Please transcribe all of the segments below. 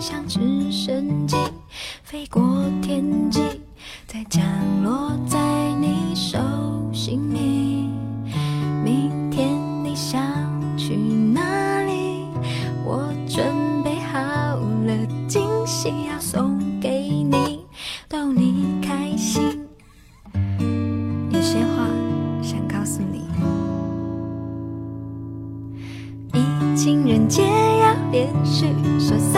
像直升机飞过天际再降落在你。手心里明天你。想去哪里我准备好了惊喜要送给你。逗你开心有些话想告诉你。比情人节要连续说三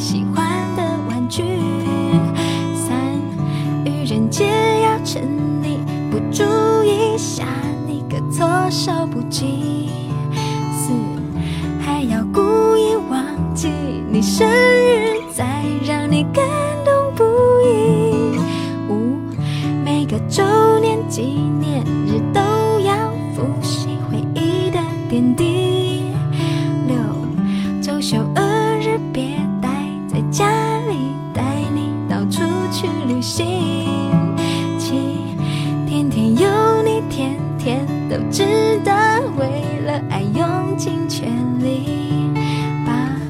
喜欢的玩具。三，愚人节要趁你不注意吓你个措手不及。四，还要故意忘记你生去旅行。七，天天有你，天天都值得，为了爱用尽全力。把，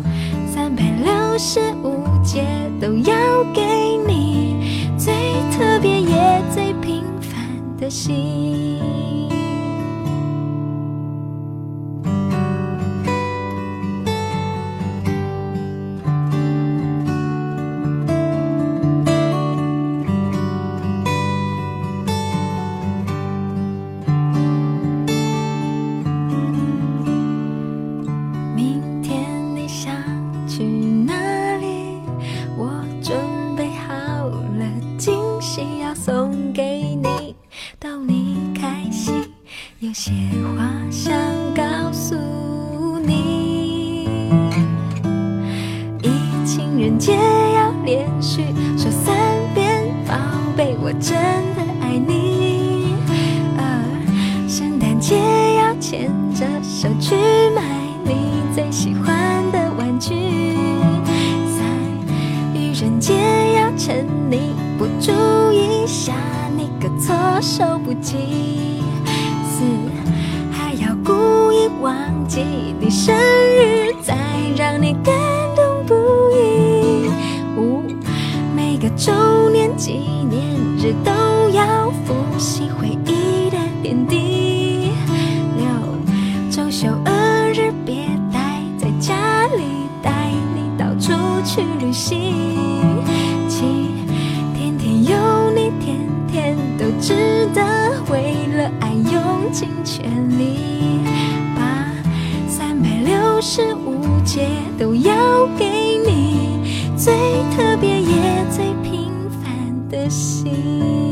三百六十五节都要给你最特别也最平凡的心。送给你，逗你开心。有些话想告诉你，一情人节要连续说三遍，宝贝，我真的爱你。二，圣诞节要牵着手去买你最喜欢的玩具。三，愚人节要趁你不注意措手不及。四，还要故意忘记你生日，再让你感动不已。五，每个周年纪念日都要复习回忆的点滴。六，周休二日别待在家里，带你到处去旅行。尽全力。把，三百六十五节都要给你最特别也最平凡的心。